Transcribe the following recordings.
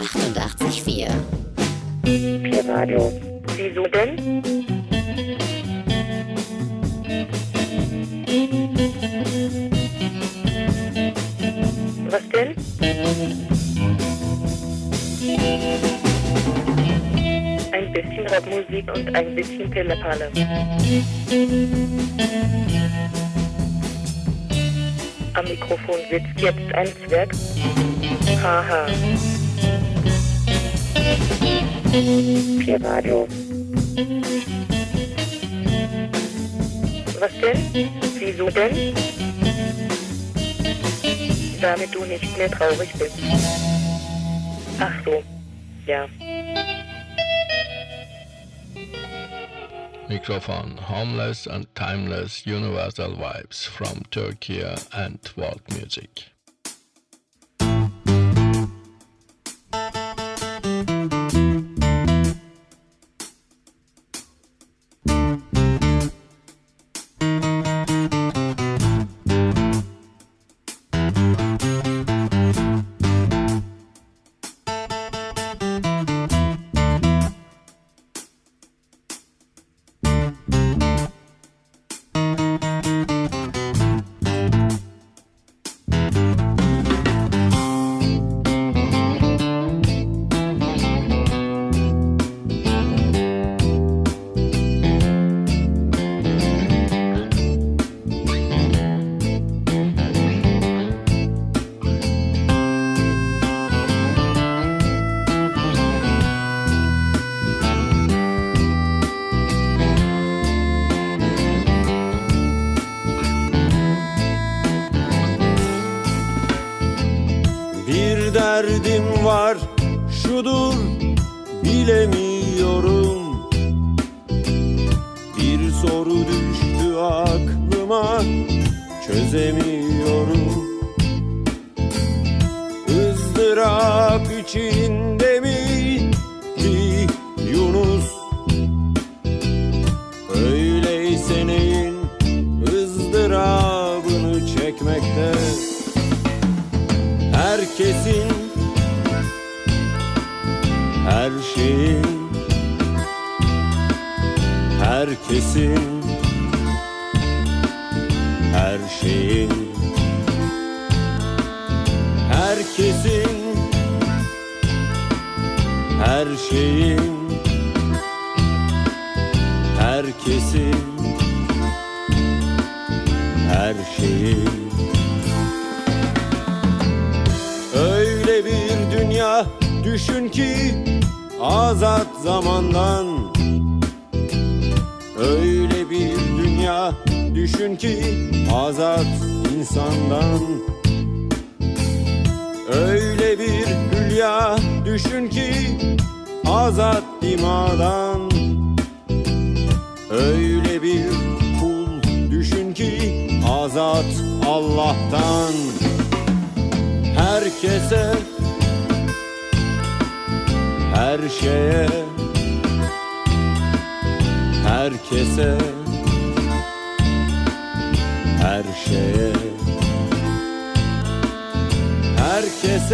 88,4. Pi-Radio. Wieso denn? Was denn? Ein bisschen Rockmusik und ein bisschen Pillepalle. Am Mikrofon sitzt jetzt ein Zwerg. Haha. Pi-Radio. Was denn? Wieso denn? Damit du nicht mehr traurig bist. Ach so. Ja. Microphone Homeless and Timeless Universal Vibes from Turkey and World Music.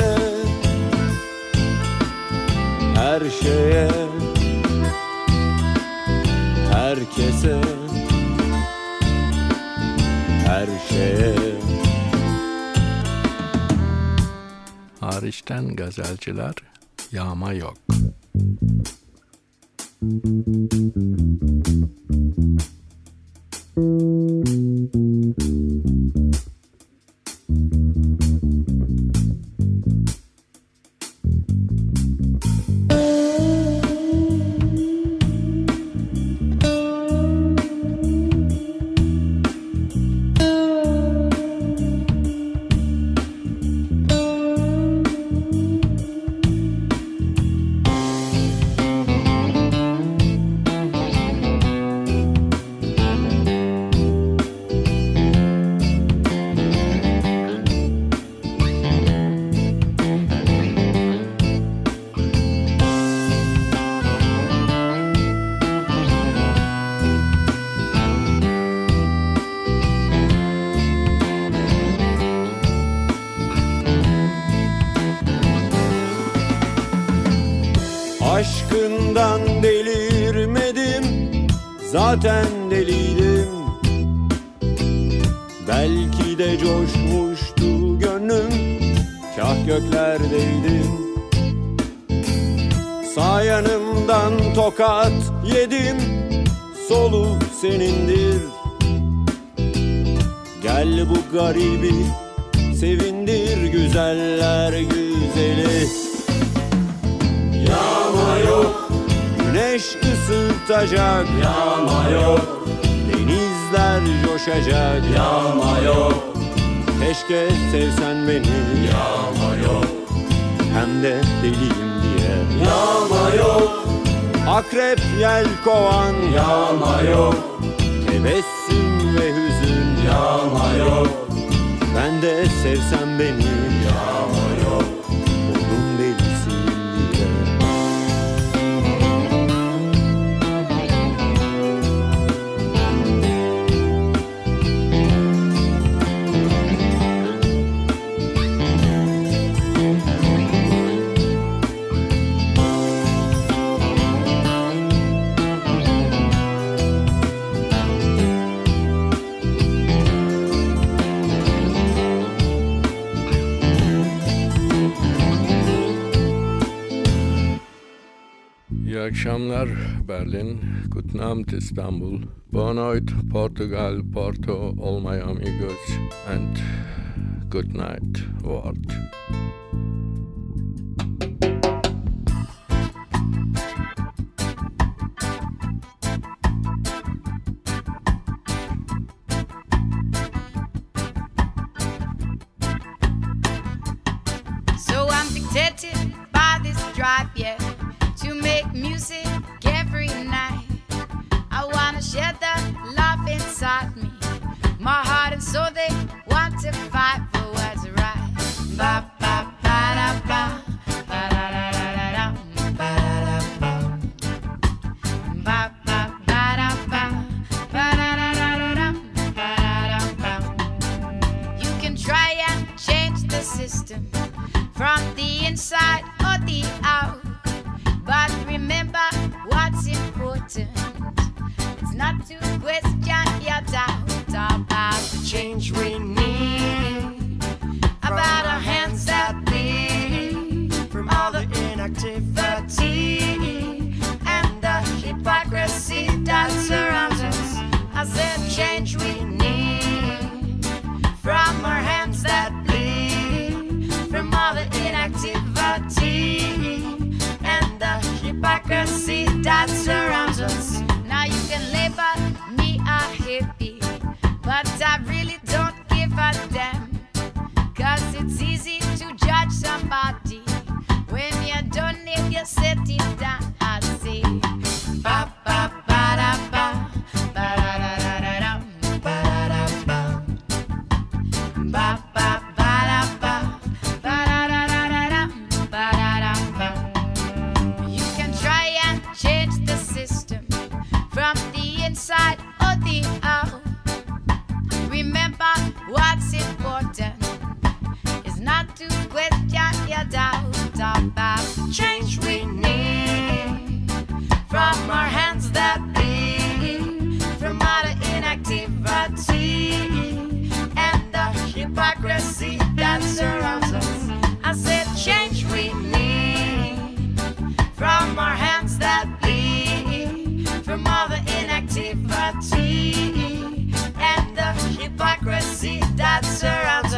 bize Her şeye Herkese Her şeye Hariçten gazelciler yağma yok. Coşacak Yağma yok. Keşke sevsen beni. Yağma yok. Hem de deliyim diye. Yağma yok. Akrep yel kovan. Yağma yok. Tebessüm ve hüzün. Yağma yok. Ben de sevsem beni akşamlar Berlin, Guten Abend İstanbul, Bonoit, Portugal, Porto, my amigos and good night world. Inside or the out. But remember what's important. It's not to question your doubt about the change we need. About our hands that bleed from all the inactivity and the hypocrisy that surrounds us. I said change we need from our hands that hypocrisy that surrounds us. Now you can label me a hippie, but I really don't give a damn. Cause it's easy to judge somebody when you don't need you sit it down. I say, ba I said, change we need from our hands that bleed, from all the inactivity and the hypocrisy that surrounds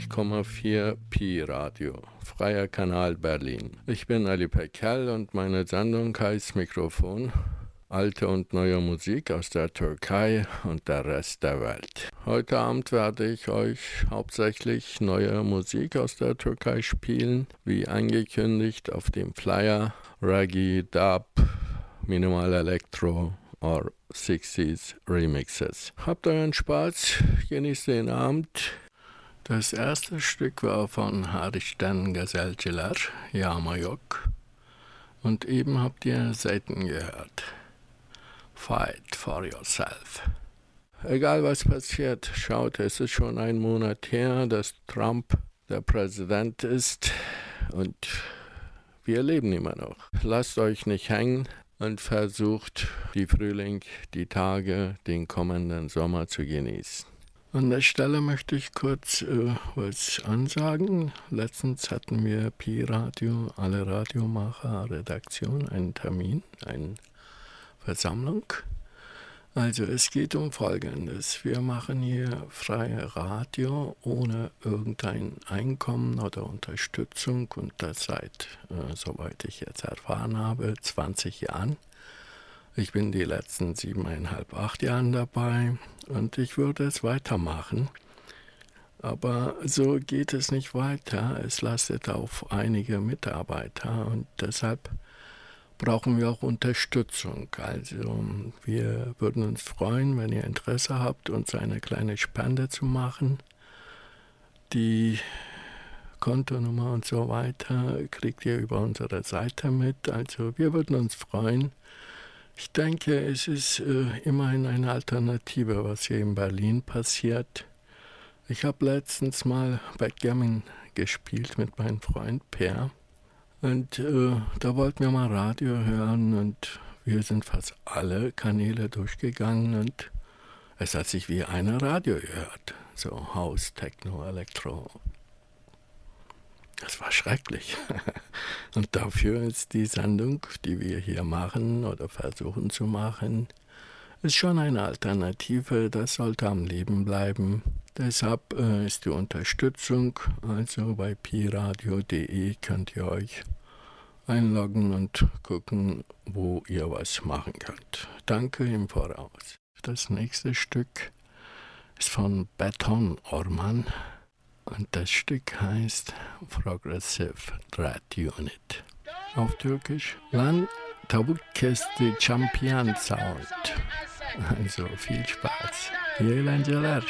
88,4 Pi Radio, freier Kanal Berlin. Ich bin Ali Pekel und meine Sendung heißt Mikrofon. Alte und neue Musik aus der Türkei und der Rest der Welt. Heute Abend werde ich euch hauptsächlich neue Musik aus der Türkei spielen, wie angekündigt auf dem Flyer Reggae, Dub, Minimal Electro or 60s Remixes. Habt euren Spaß, genießt den Abend. Das erste Stück war von Harishtan Gazelciler, Yama Yok. Und eben habt ihr Seiten gehört. Fight for yourself. Egal was passiert, schaut, es ist schon ein Monat her, dass Trump der Präsident ist und wir leben immer noch. Lasst euch nicht hängen und versucht, die Frühling, die Tage, den kommenden Sommer zu genießen. An der Stelle möchte ich kurz äh, was ansagen. Letztens hatten wir Pi Radio, alle Radiomacher, Redaktion, einen Termin, eine Versammlung. Also es geht um Folgendes. Wir machen hier freie Radio ohne irgendein Einkommen oder Unterstützung und das seit, äh, soweit ich jetzt erfahren habe, 20 Jahren. Ich bin die letzten siebeneinhalb, acht Jahren dabei und ich würde es weitermachen. Aber so geht es nicht weiter. Es lastet auf einige Mitarbeiter und deshalb brauchen wir auch Unterstützung. Also wir würden uns freuen, wenn ihr Interesse habt, uns eine kleine Spende zu machen. Die Kontonummer und so weiter kriegt ihr über unsere Seite mit. Also wir würden uns freuen. Ich denke, es ist äh, immerhin eine Alternative, was hier in Berlin passiert. Ich habe letztens mal Backgammon gespielt mit meinem Freund Per. Und äh, da wollten wir mal Radio hören und wir sind fast alle Kanäle durchgegangen und es hat sich wie eine Radio gehört. So House, Techno, Elektro, das war schrecklich. Und dafür ist die Sendung, die wir hier machen oder versuchen zu machen, ist schon eine Alternative. Das sollte am Leben bleiben. Deshalb äh, ist die Unterstützung, also bei piradio.de könnt ihr euch einloggen und gucken, wo ihr was machen könnt. Danke im Voraus. Das nächste Stück ist von Beton Orman. Und das Stück heißt Progressive Dread Unit. Auf Türkisch Lan Tavuk Kesti Champion Sound. Also viel Spaß. İyi eğlenceler.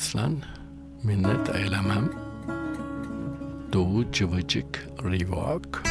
Aslan Minnet eylemem. Doğu Cıvıcık Rivak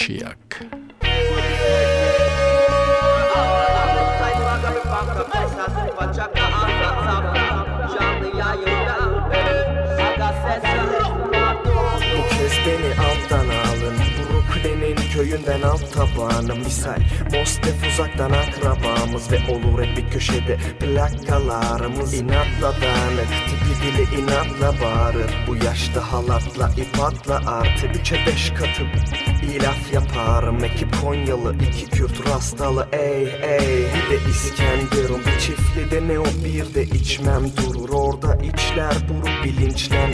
Mashiach. Beni alttan alın. Brooklyn'in köyünden alt tabağını misal. Mostef uzaktan ak hatamız Ve olur hep bir köşede plakalarımız. İnatla dağınık tipi dili inatla bağırır. Bu yaşta halatla ip atla artı Üçe beş katı. İlaf yaparım ekip Konyalı iki Kürt rastalı. Ey ey Bir de İskenderun. Bir çiftli ne o bir de içmem durur. Orada içler durur bilinçlen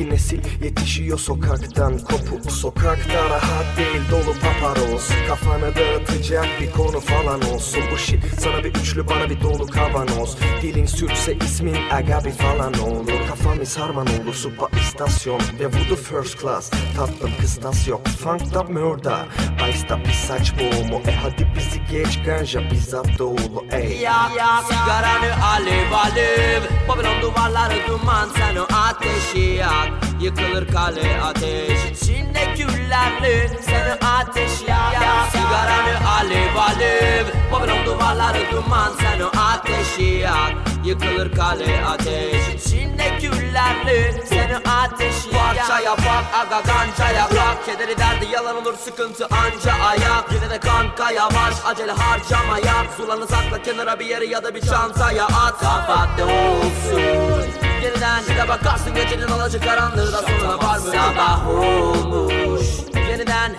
Bir nesil yetişiyor sokaktan kopuk Sokakta rahat değil dolu paparoz Kafanı dağıtacak bir konu falan olsun. Bu shit sana bir üçlü bana bir dolu kavanoz. Dilin sürtse ismin agabi falan olur. Kafamı sarman olur supa istasyon. Ve vudu first class. Tatlım kıstas yok Funk'ta murder. Ice'da bir saç boğumu. E hadi bizi geç ganja bizzat doğulu Yak yak sigaranı alev alev. Babilon duvarları duman sen o ateşi yak. Yıkılır kale ateş. İçinde küllerli Sen o ateşi yak. Sigaranı alev alev. Babilon duvarları duman sen o ateşi yak. Yıkılır kale ateş içinde küllerli Sen o ateşi yak Parçaya bak aga gancaya bak. Kederi derdi yalan olur sıkıntı anca ayak Yine de kanka yavaş acele harcama yap Zulanı sakla kenara bir yere ya da bir çantaya at. Kapatte olsun. Yeniden bir de bakarsın gecenin alacı karanlığı da sonuna var mı? Sabah olmuş. Yeniden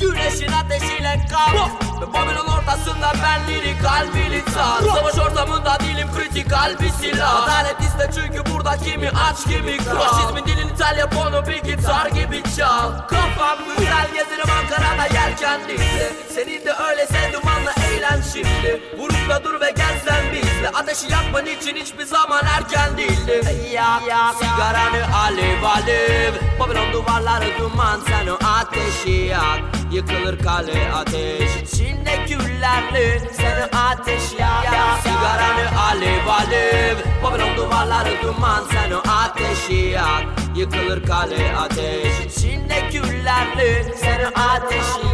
Güneşin ateşiyle kal Ve Babilon ortasında benleri kalbini tar Savaş ortamında dilim kritikal bir silah. Adalet iste çünkü burada kimi aç kimi kral. Faşizmin dilin İtalya bono bir gitar gibi çal. Kafam güzel gezerim Ankara'da yelkenlikle Senin de öylese dumanla eğlen şimdi. Vurup dur ve gel sen bizle. Ateşi yakman için hiçbir zaman erken değildi. Yak sigaranı alev alev. Babilon duvarları duman sen o ateşi yak Yıkılır kale ateş. İçinde küllerli Sen o ateşi yak Sigaranı alev alev Babilon duvarları duman sen o ateşi yak. Yıkılır kale ateş. İçinde küllerli Sen o ateşi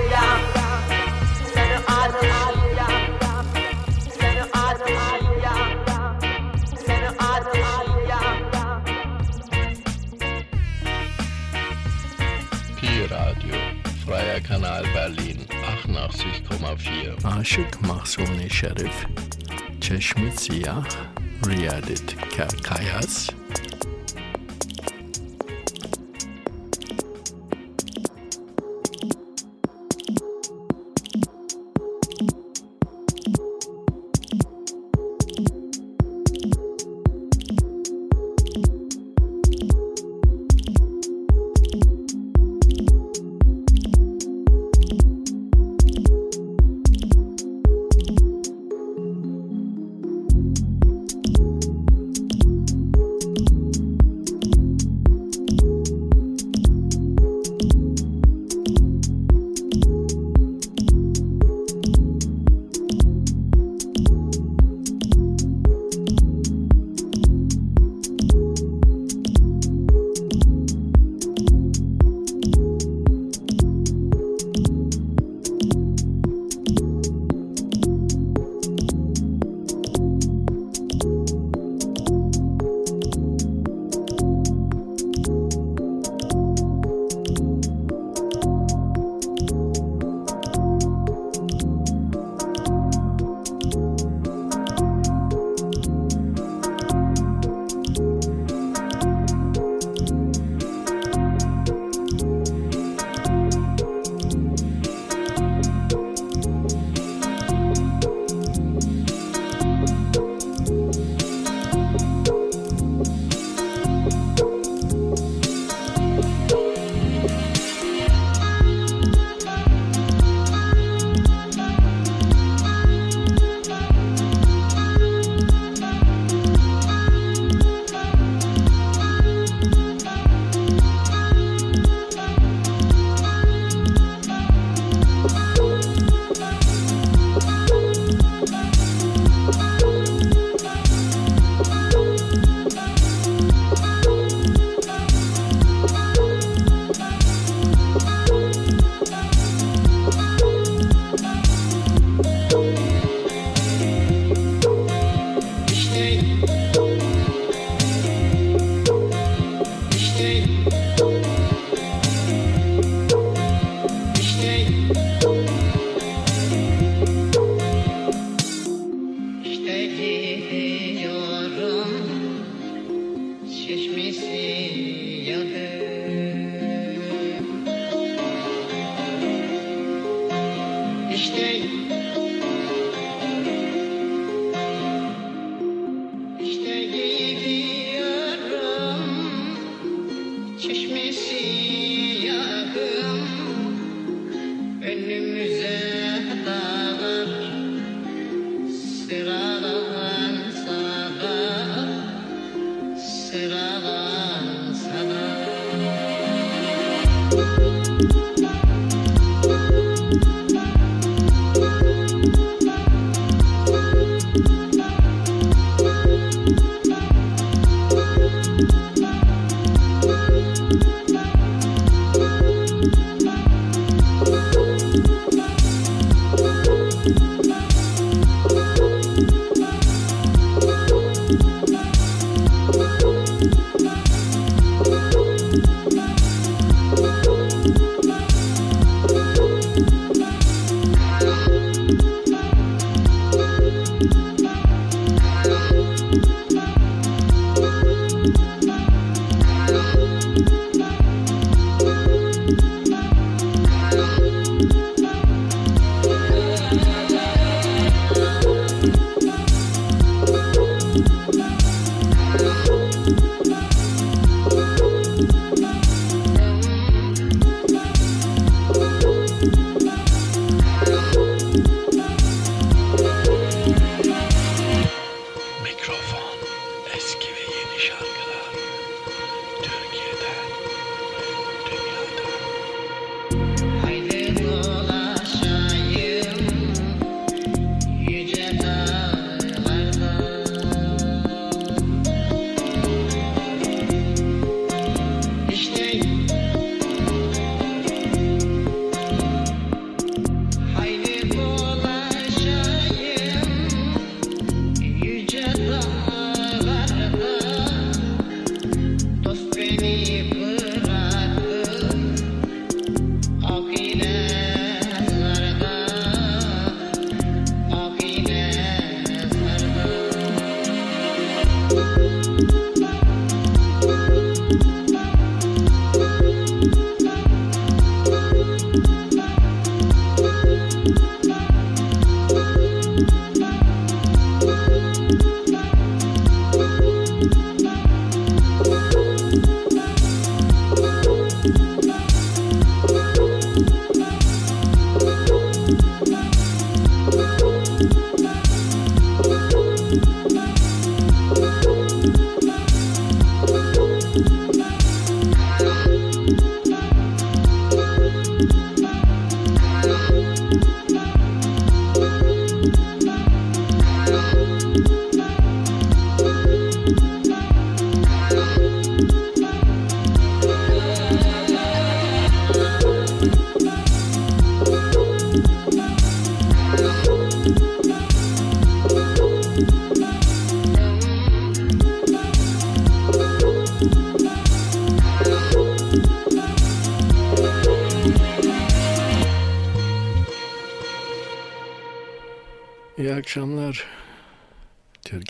Kanal Berlin 88,4 Aşık Mahsuni Şerif Çeşmi Siyah Riyadet Kerkayas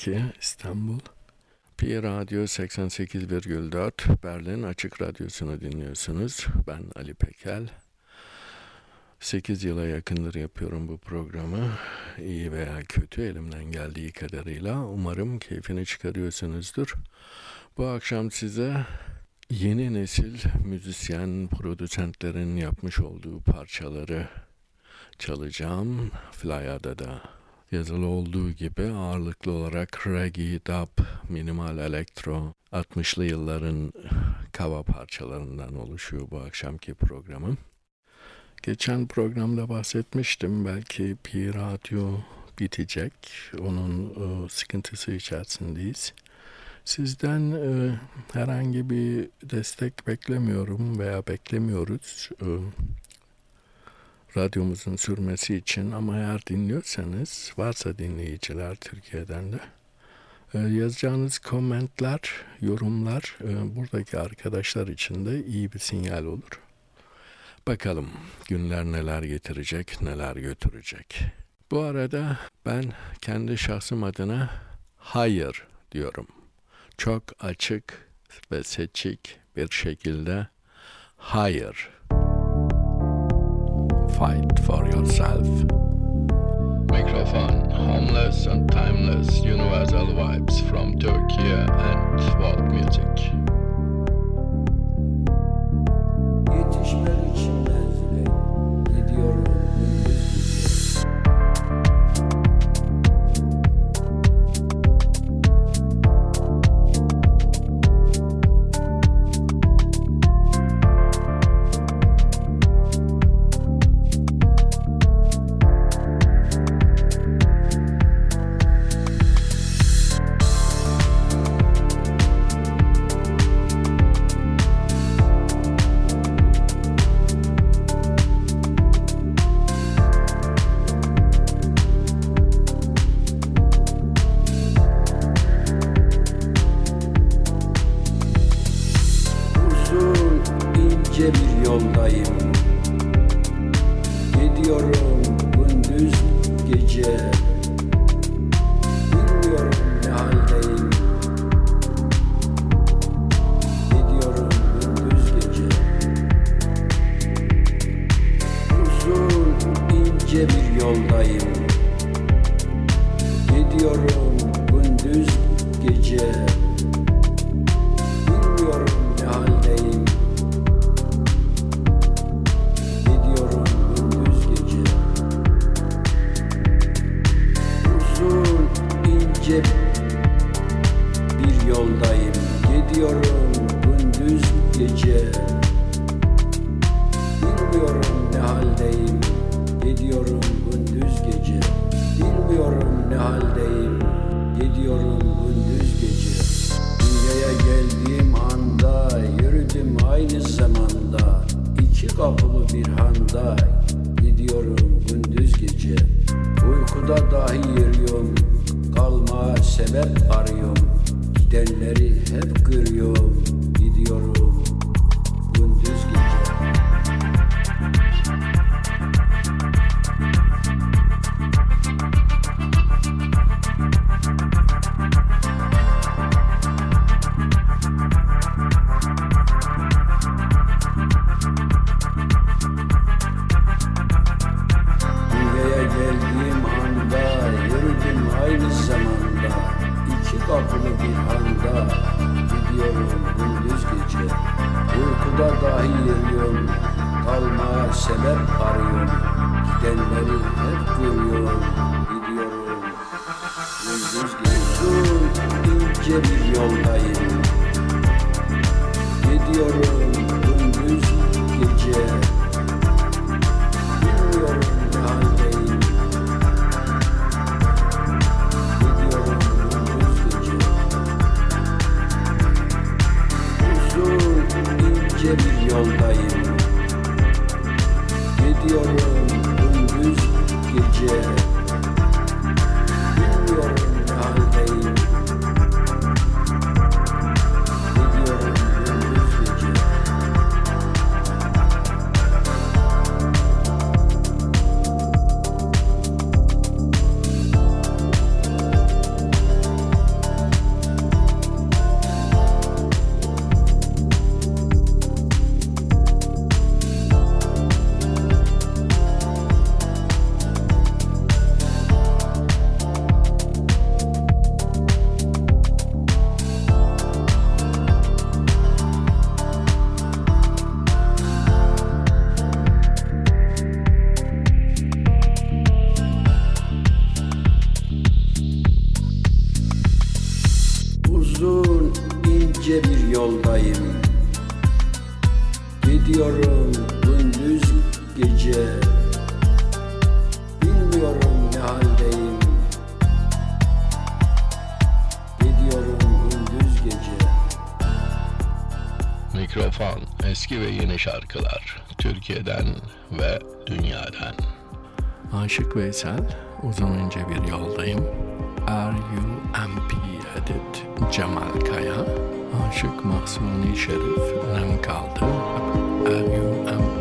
Türkiye, İstanbul. Pi Radyo 88,4 Berlin Açık Radyosu'nu dinliyorsunuz. Ben Ali Pekel. 8 yıla yakındır yapıyorum bu programı. İyi veya kötü elimden geldiği kadarıyla. Umarım keyfini çıkarıyorsunuzdur. Bu akşam size yeni nesil müzisyen, prodüsentlerin yapmış olduğu parçaları çalacağım. Flyer'da da yazılı olduğu gibi ağırlıklı olarak reggae, dub, minimal elektro, 60'lı yılların kava parçalarından oluşuyor bu akşamki programım. Geçen programda bahsetmiştim belki bir radyo bitecek. Onun e, sıkıntısı içerisindeyiz. Sizden e, herhangi bir destek beklemiyorum veya beklemiyoruz. E, radyomuzun sürmesi için ama eğer dinliyorsanız varsa dinleyiciler Türkiye'den de e, yazacağınız komentler, yorumlar e, buradaki arkadaşlar için de iyi bir sinyal olur. Bakalım günler neler getirecek, neler götürecek. Bu arada ben kendi şahsım adına hayır diyorum. Çok açık ve seçik bir şekilde hayır fight for yourself. Microphone, homeless and timeless universal vibes from Turkey and world music. Yetişmek için Aşık Veysel, uzun ince bir yoldayım. R.U.M.P. Edit Cemal Kaya, Aşık Mahsuni Şerif, Nem Kaldı, R.U.M.P.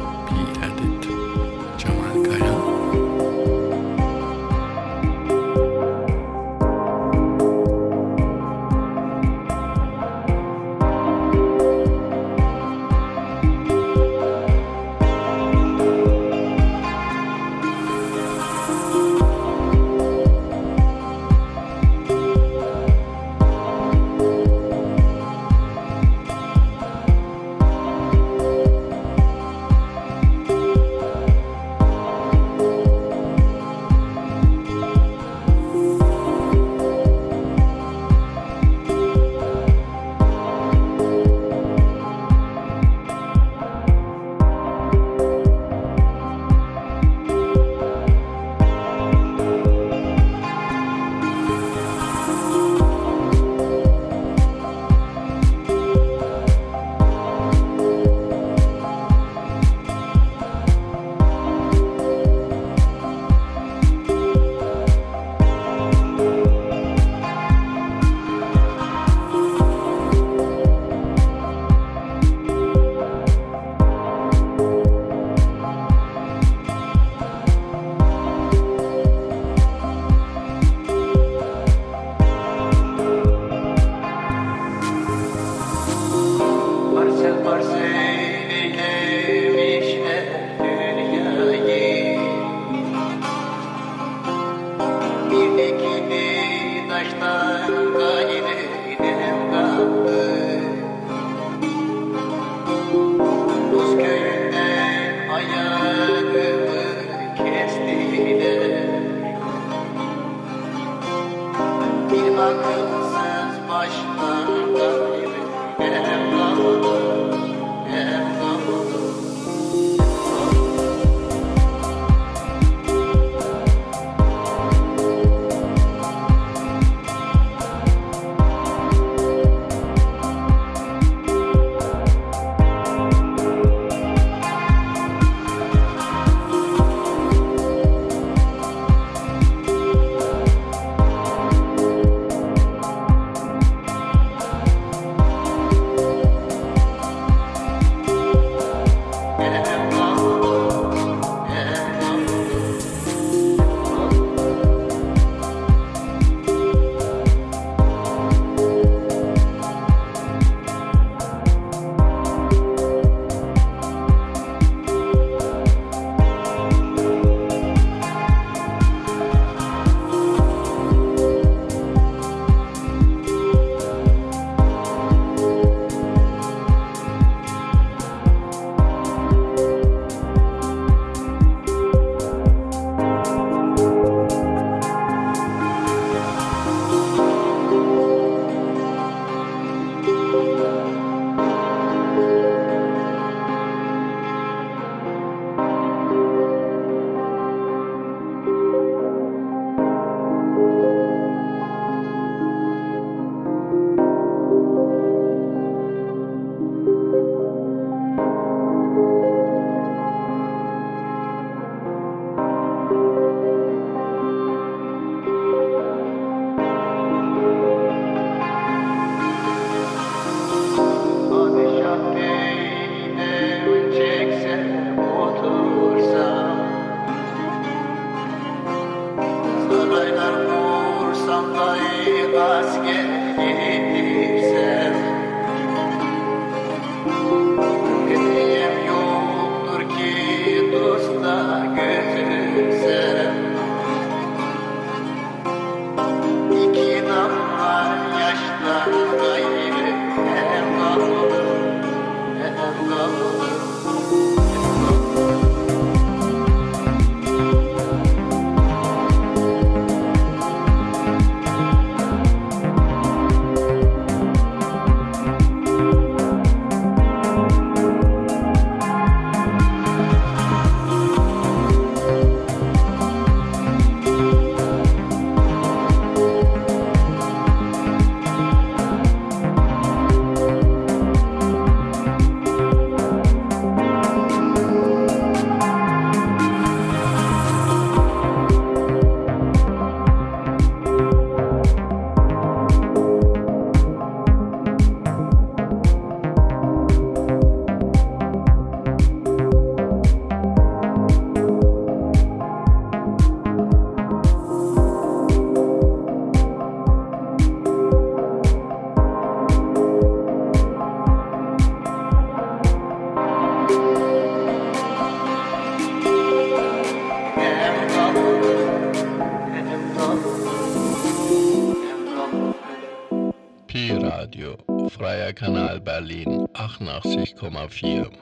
90,4.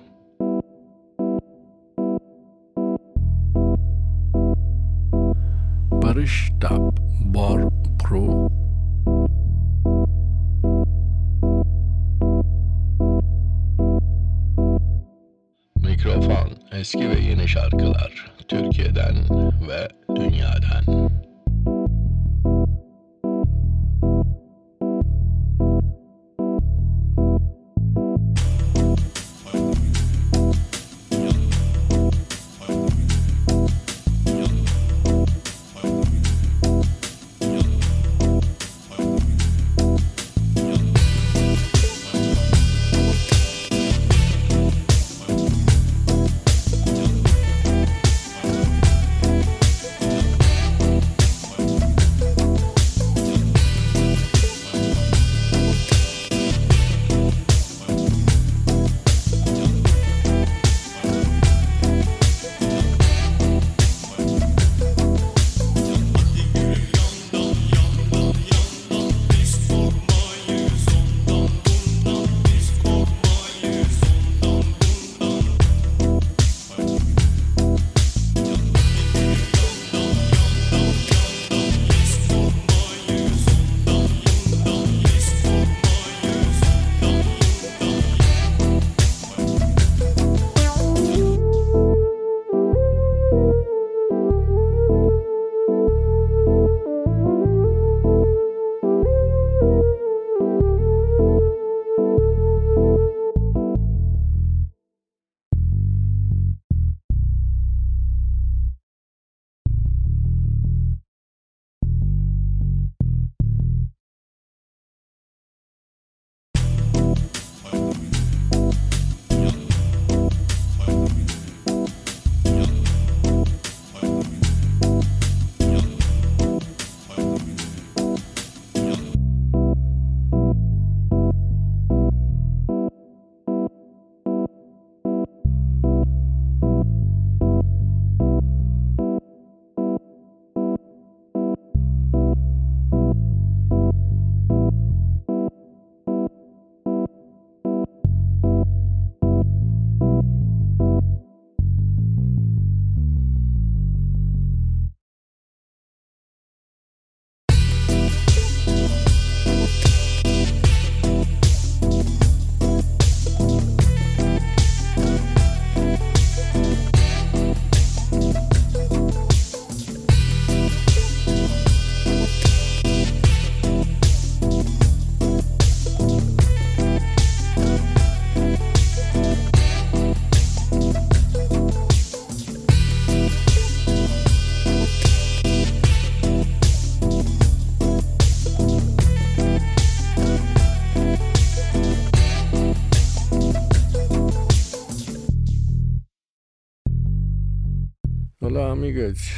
Amigos.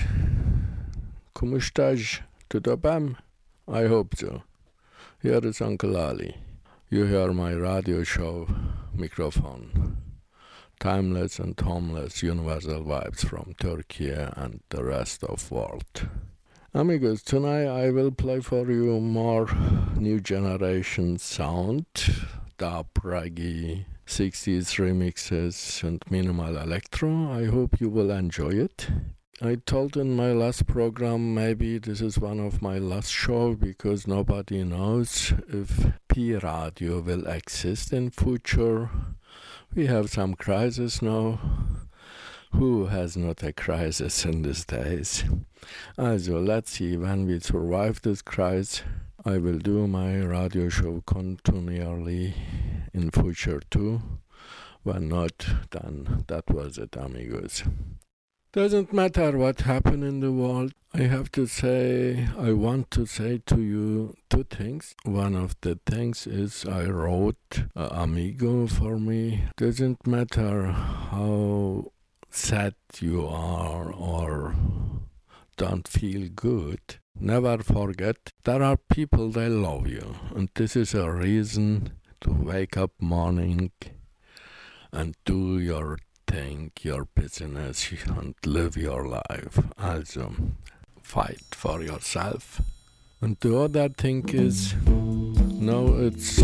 Como estás? Tudo bem? I hope so. Here is Uncle Ali. You hear my radio show microphone. Timeless and homeless universal vibes from Turkey and the rest of world. Amigos, tonight I will play for you more new generation sound, dub, reggae, 60s remixes and minimal electro. I hope you will enjoy it. I told in my last program maybe this is one of my last show because nobody knows if P radio will exist in future. We have some crisis now. Who has not a crisis in these days? Also, let's see when we survive this crisis. I will do my radio show continually in future too. When not, then that was it, amigos. Doesn't matter what happened in the world. I have to say, I want to say to you two things. One of the things is I wrote uh, Amigo for me. Doesn't matter how sad you are or don't feel good. Never forget there are people that love you, and this is a reason to wake up morning and do your thing, your business, and live your life. Also, fight for yourself. And the other thing is, now it's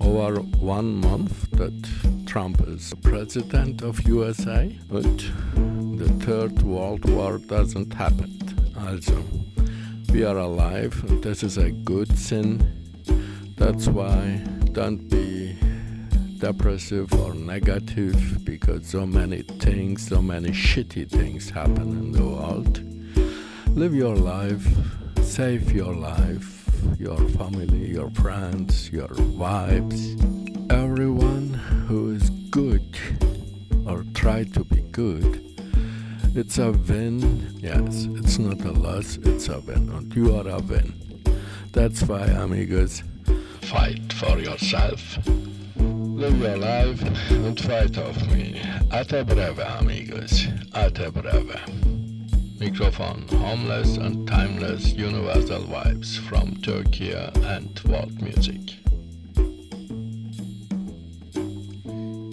over one month that Trump is president of USA, but the third world war doesn't happen. Also, we are alive, this is a good thing. That's why don't be depressive or negative because so many things, so many shitty things happen in the world. Live your life, save your life, your family, your friends, your wives, everyone who is good or try to be good. It's a win. Yes, it's not a loss, it's a win. And you are a win. That's why, amigos, fight for yourself. Live your life and fight of me. Ate breve, amigos. Ate breve. Microphone, homeless and timeless universal vibes from Turkey and world music.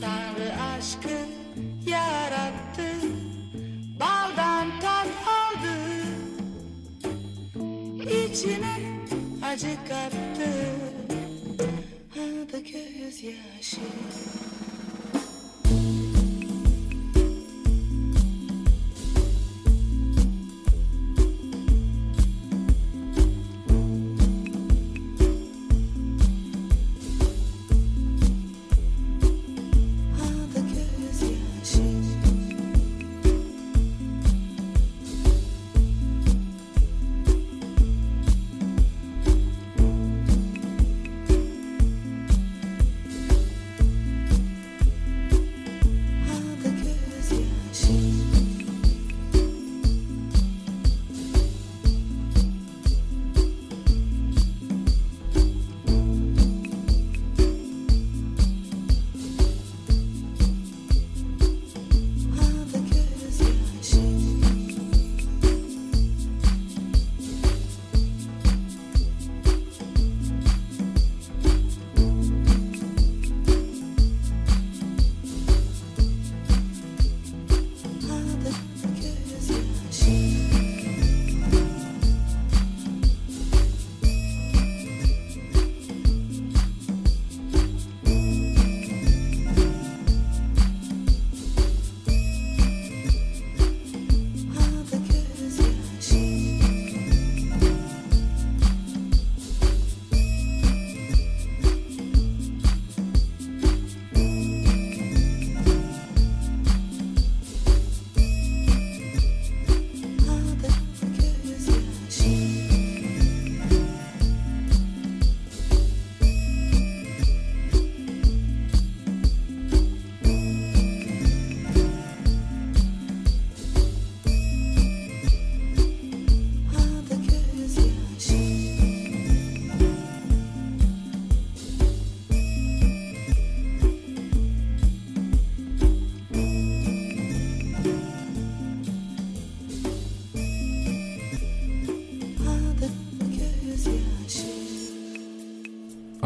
Tanrı aşkı yarattı Baldan tat aldı İçine acı kattı the kiss, yeah, she.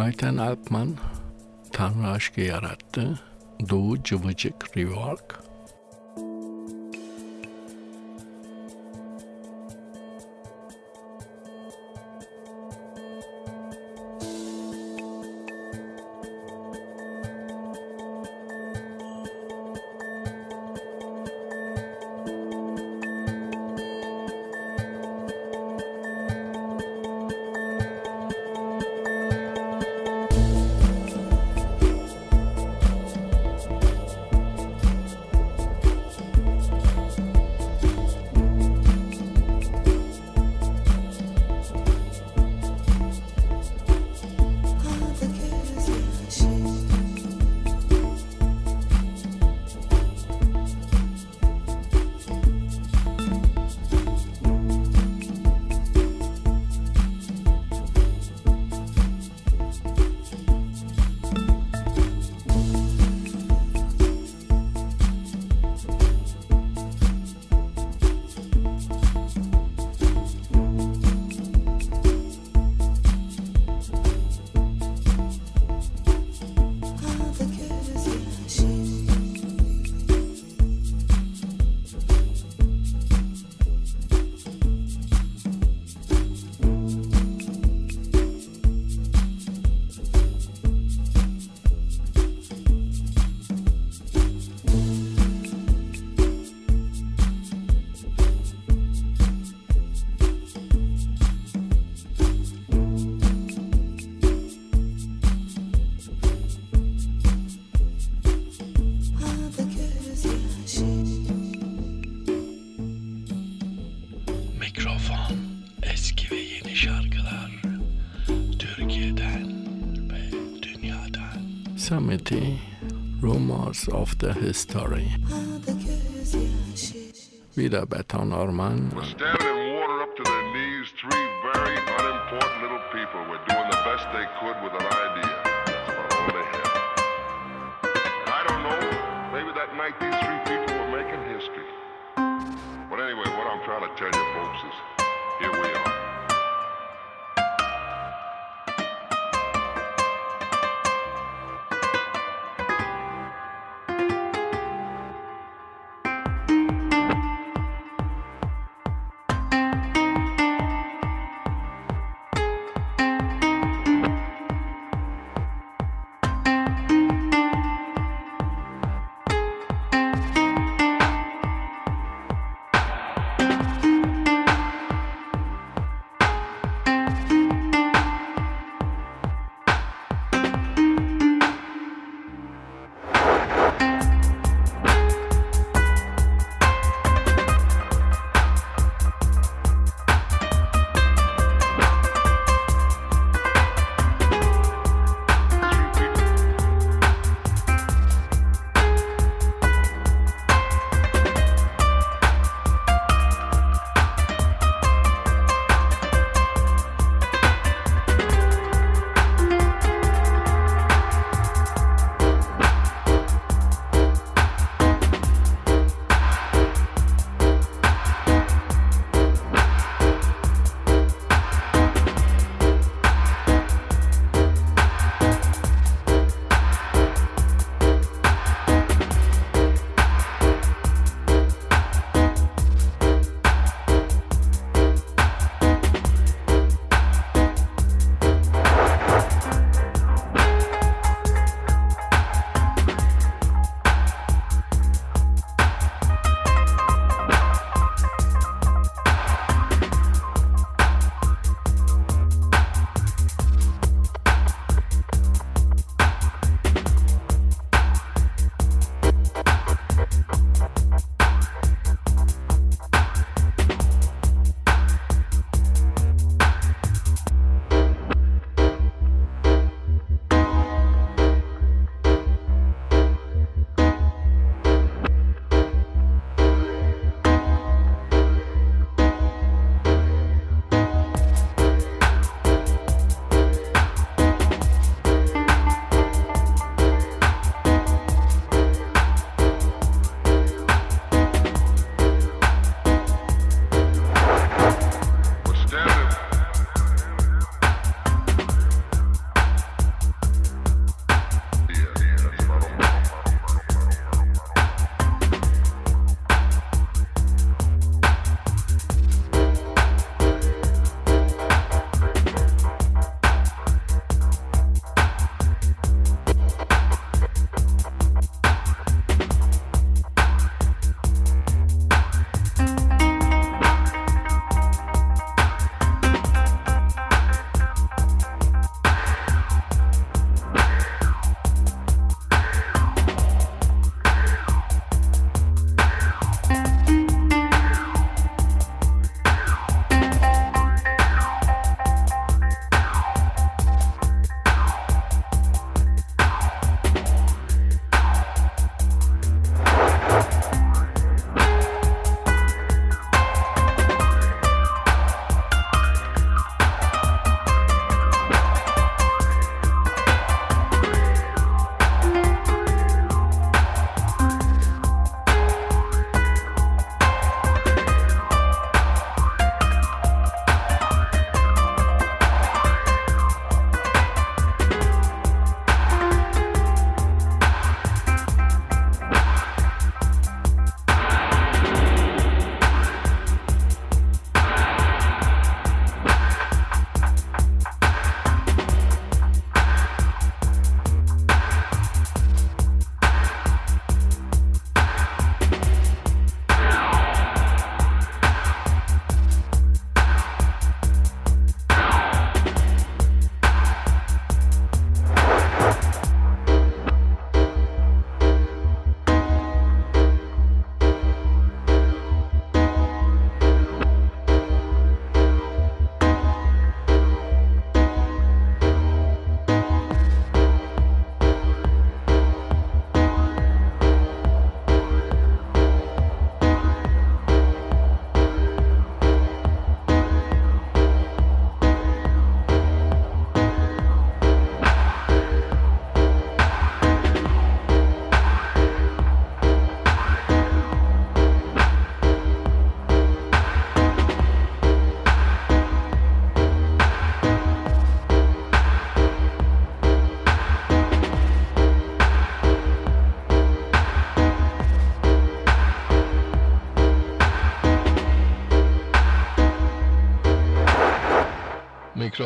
Ayten Alpman, Tanrı aşkı yarattı. Doğu Cıvıcık Rework. Of the History. Wieder Beton Orman. We're standing in water up to their knees, three very unimportant little people were doing the best they could with an idea. That's about all they. And I don't know, maybe that night these three people were making history. But anyway, what I'm trying to tell you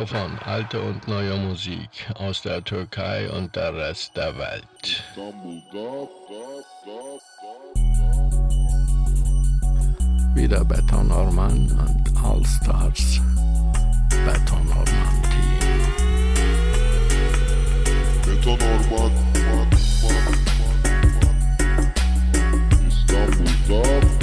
Mikrofon alte und neue Musik aus der Türkei und der Rest der Welt. Wieder Beton Orman und All Stars Beton Orman Team. Beton Orman İstanbul'da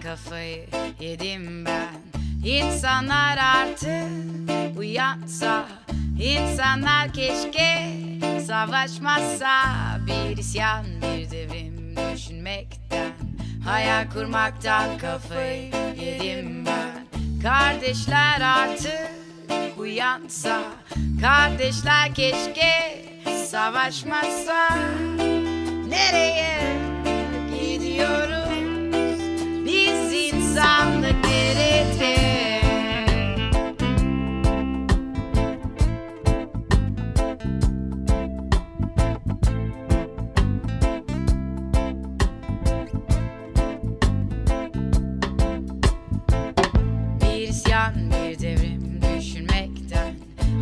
kafayı yedim ben. İnsanlar artık uyansa. İnsanlar keşke savaşmazsa. Bir isyan bir devrim düşünmekten. Hayal kurmaktan kafayı yedim ben. Kardeşler artık uyansa. Kardeşler keşke savaşmazsa. Nereye?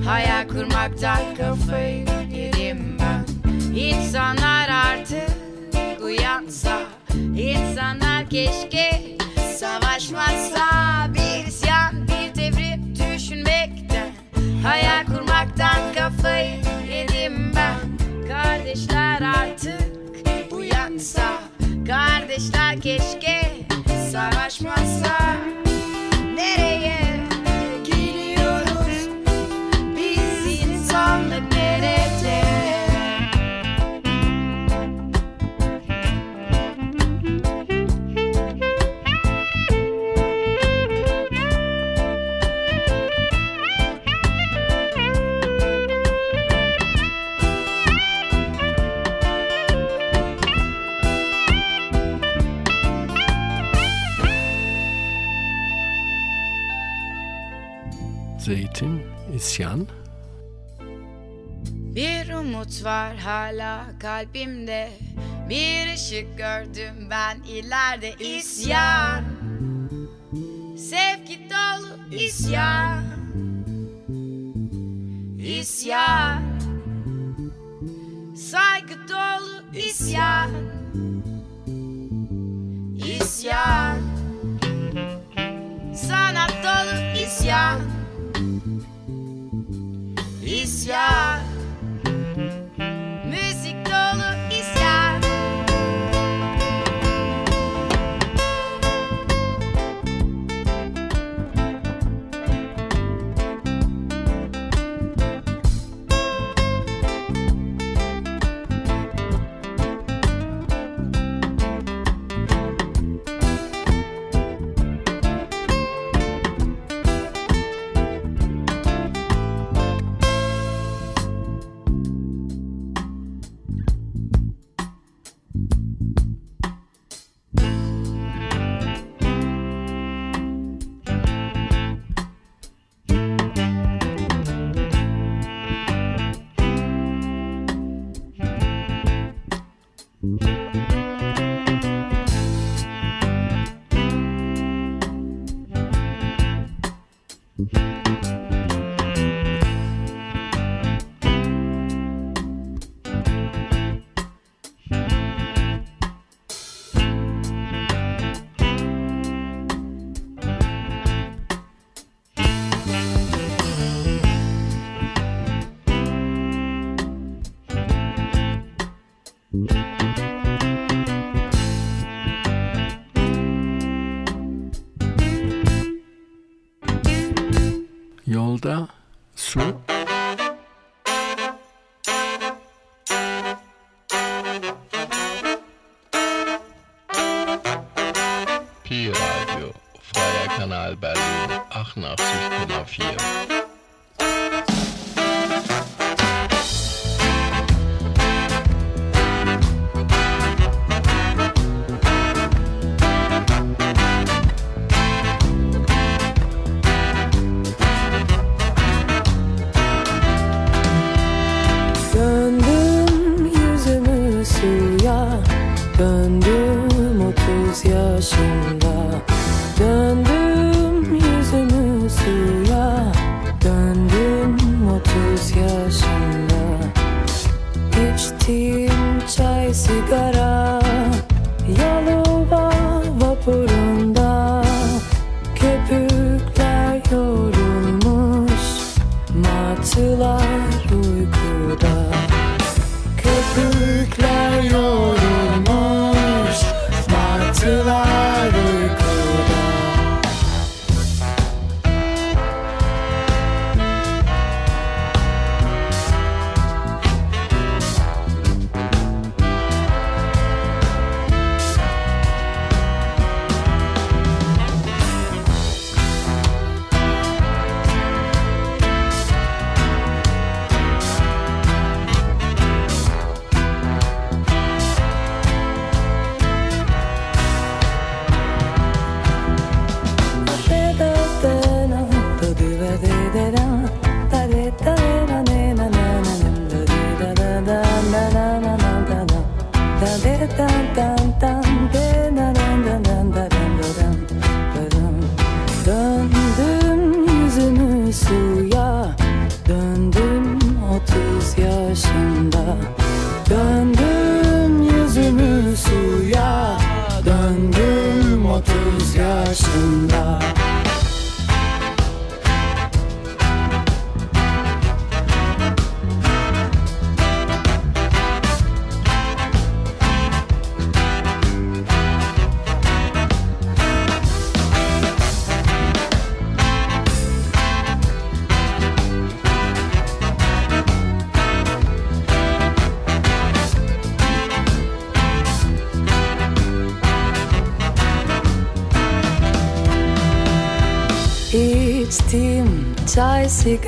Hayal kurmaktan kafayı yedim ben. İnsanlar artık uyansa İnsanlar keşke savaşmazsa. Bir isyan bir devrim düşünmekten Hayal kurmaktan kafayı yedim ben. Kardeşler artık uyansa Kardeşler keşke savaşmazsa. Nereye isyan. Bir umut var hala kalbimde. Bir ışık gördüm ben ileride. İsyan. Sevgi dolu isyan. İsyan. Saygı dolu isyan. İsyan. Sanat dolu isyan. delícia. that? esse.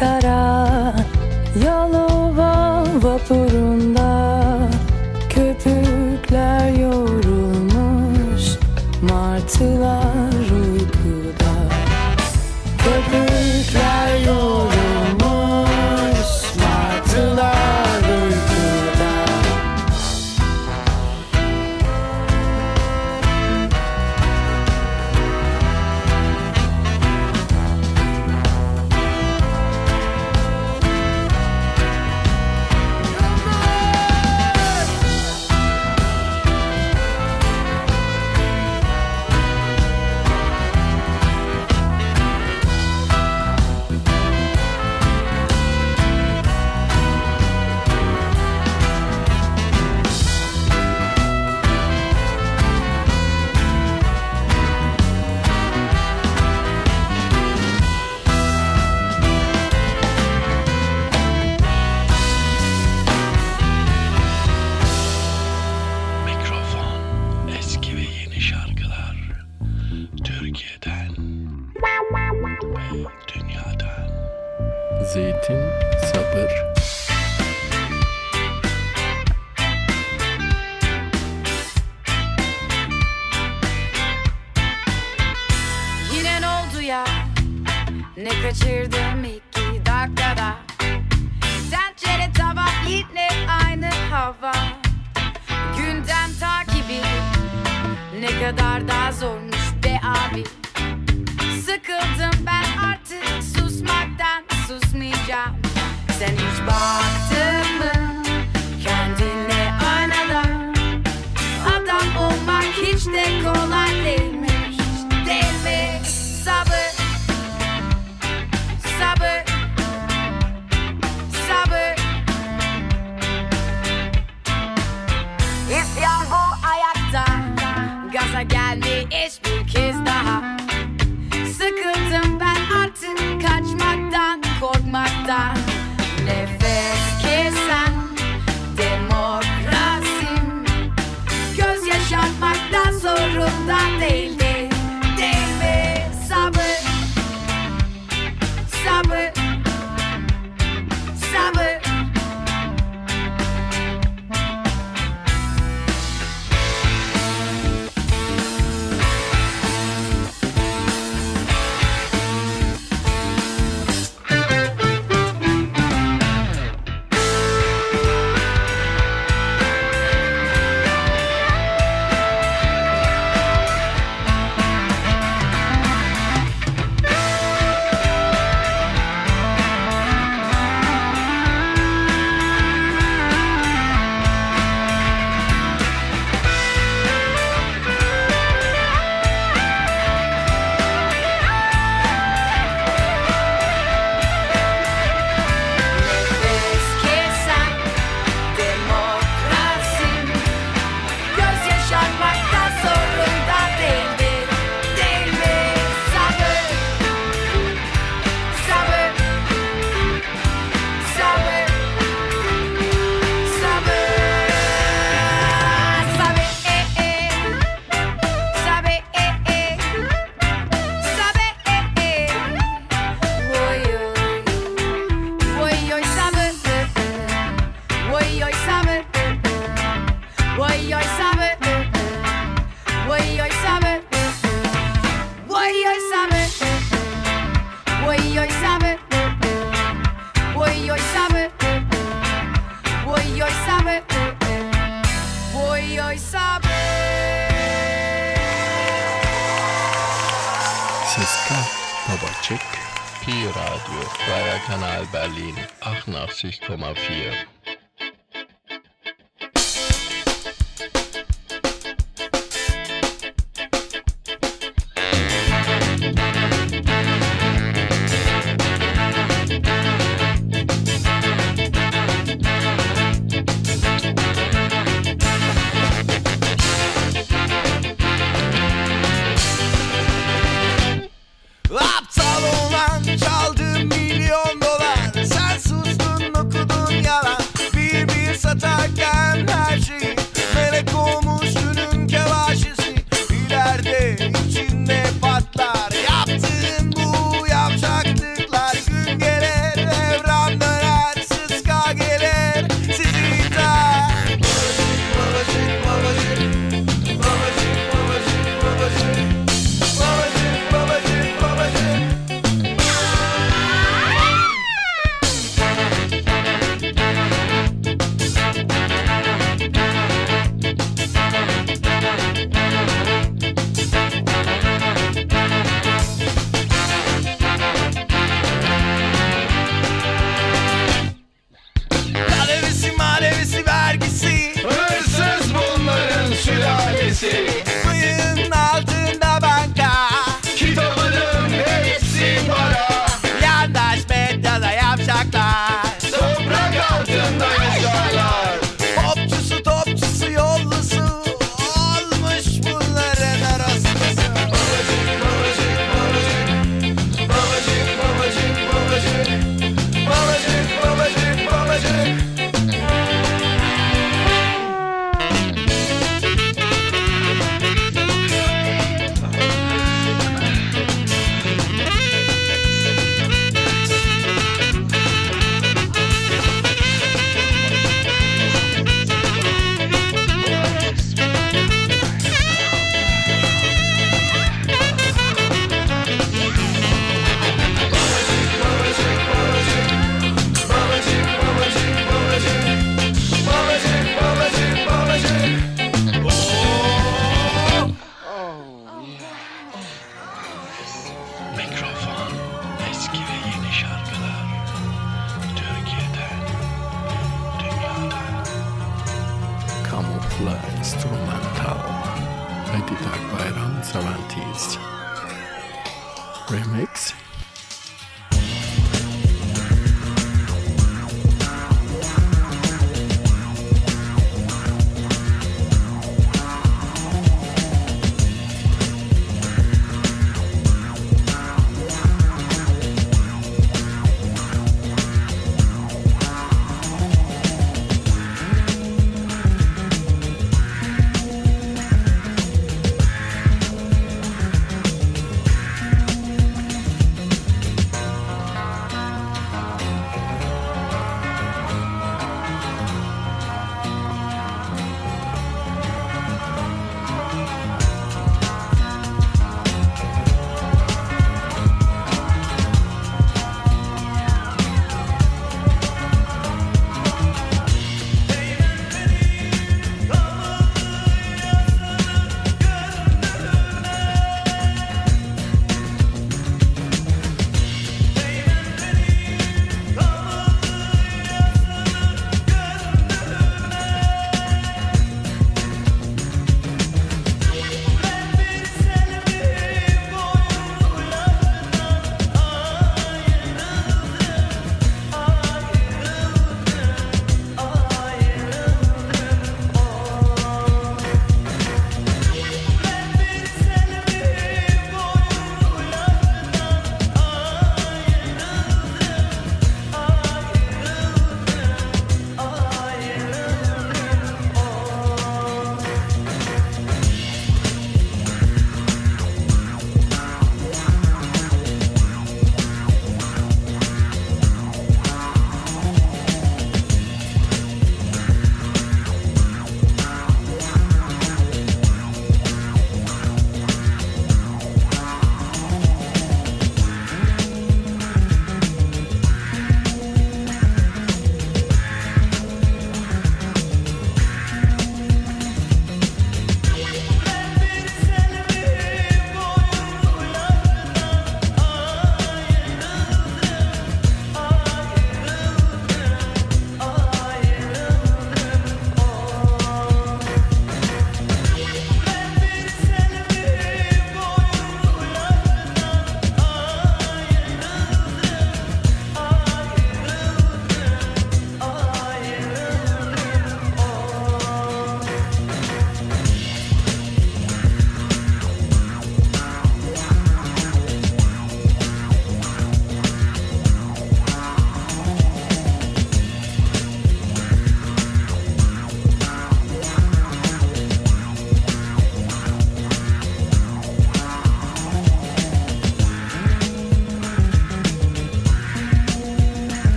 Send you sparks.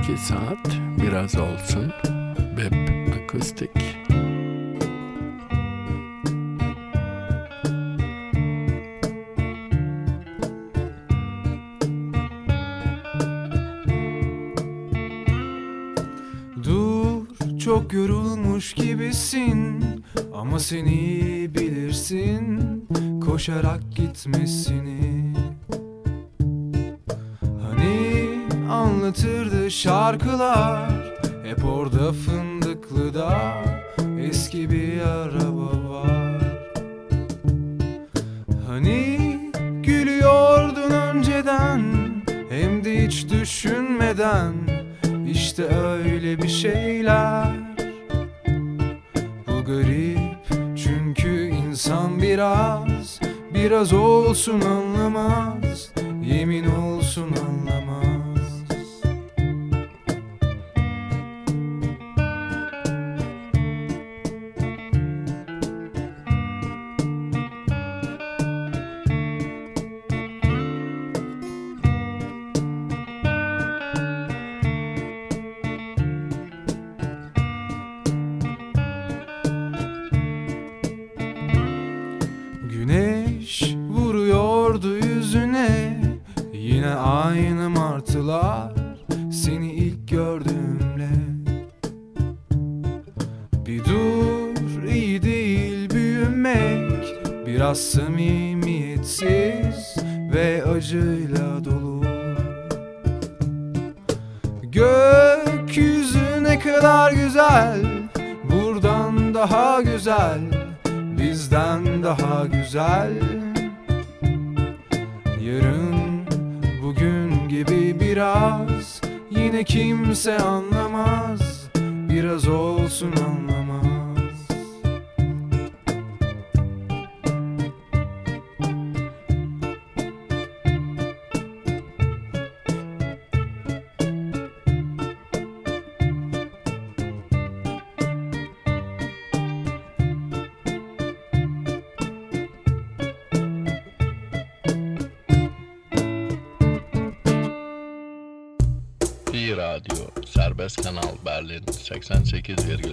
Evdeki saat biraz olsun. Web akustik. Dur çok yorulmuş gibisin Ama seni bilirsin Koşarak gitmesini şarkılar Hep orada fındıklıda Eski bir araba var. Hani gülüyordun önceden Hem de hiç düşünmeden işte öyle bir şeyler. Bu garip çünkü insan biraz Biraz olsun anlamaz %88,9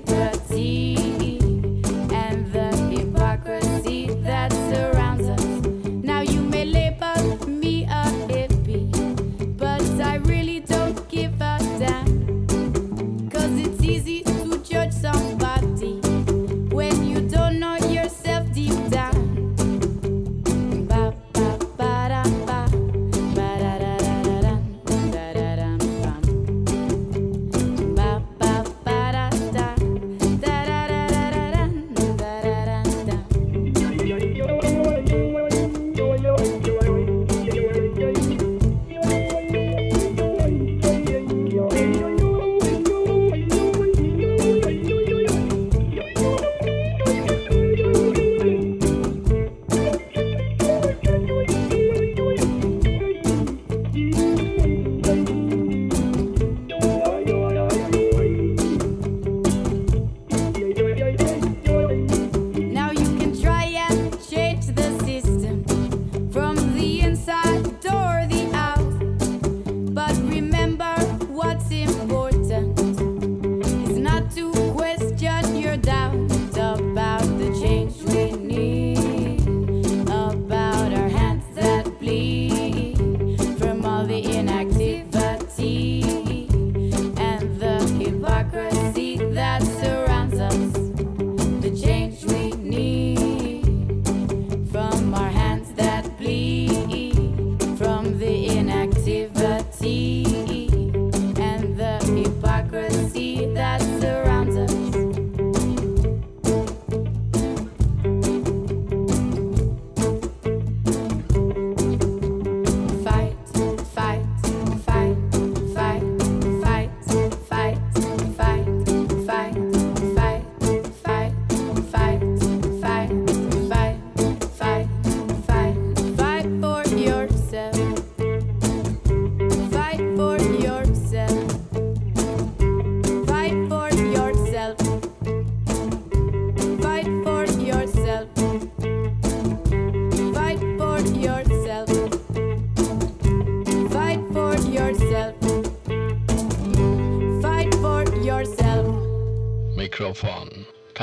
give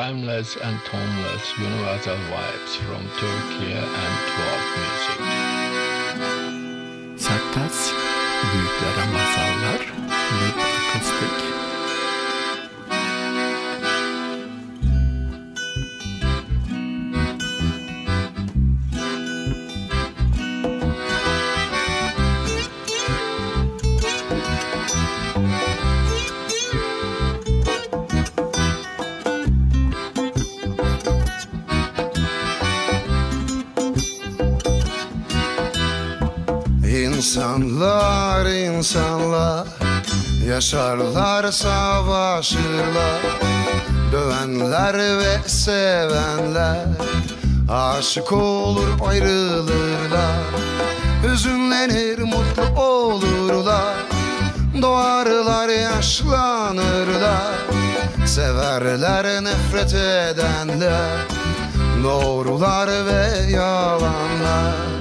timeless and timeless universal vibes from Turkey and world music. Yaşarlar savaşırlar Dövenler ve sevenler. Aşık olur ayrılırlar Hüzünlenir mutlu olurlar. Doğarlar yaşlanırlar Severler nefret edenler. Doğrular ve yalanlar.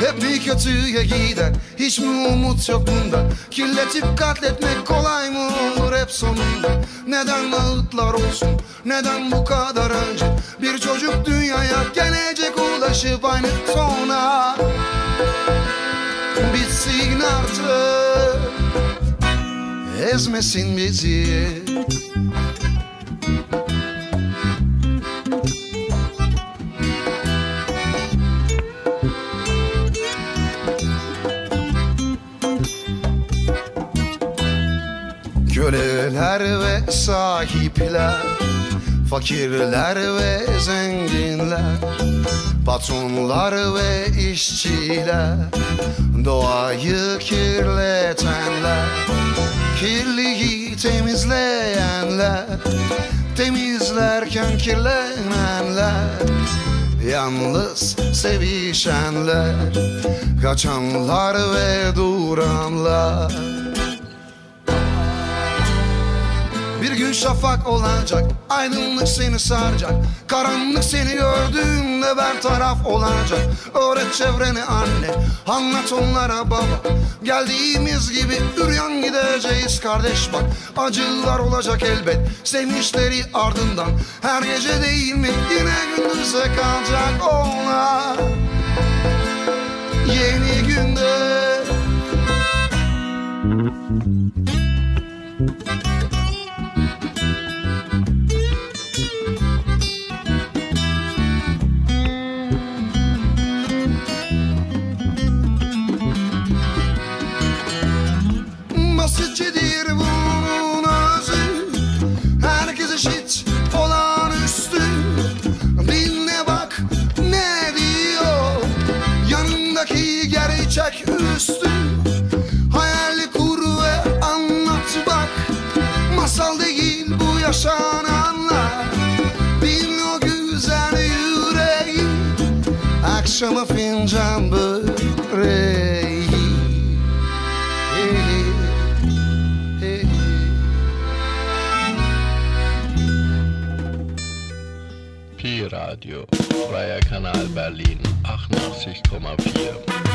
Hep bir kötüye gider. Hiç mi umut yok bunda? Kirletip katletmek kolay mı olur hep sonunda? Neden ağıtlar olsun? Neden bu kadar önce? Bir çocuk dünyaya gelecek ulaşıp aynı sona. Bitsin artık. Ezmesin bizi sahipler Fakirler ve zenginler Patronlar ve işçiler Doğayı kirletenler Kirliyi temizleyenler Temizlerken kirlenenler Yalnız sevişenler Kaçanlar ve duranlar Bir gün şafak olacak Aydınlık seni saracak. Karanlık seni gördüğünde bertaraf olacak. Öğret çevreni anne Anlat onlara baba. Geldiğimiz gibi üryan gideceğiz kardeş bak. Acılar olacak elbet Sevinçleri ardından. Her gece değil mi yine gündüze kalacak onlar. Yeni günde Basitçedir bunun özü. Herkes eşit olağanüstü. Dinle bak ne diyor? Yanındaki gerçek üstü. Hayali kur ve anlat bak. Masal değil bu yaşananlar Dinle o güzel yüreği Akşama fincan böreği Kanal Berlin 88,4.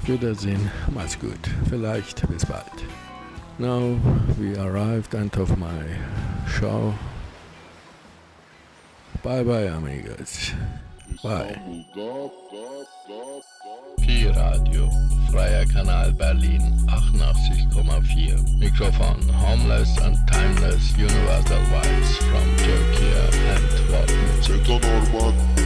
Auf Wiedersehen, mach's gut, vielleicht bis bald. Now we arrived end of my show. Bye bye amigos. Bye. Pi-Radio, freier Kanal Berlin, 88,4. Mikrofon, homeless and timeless, universal vibes from Turkey and Watten.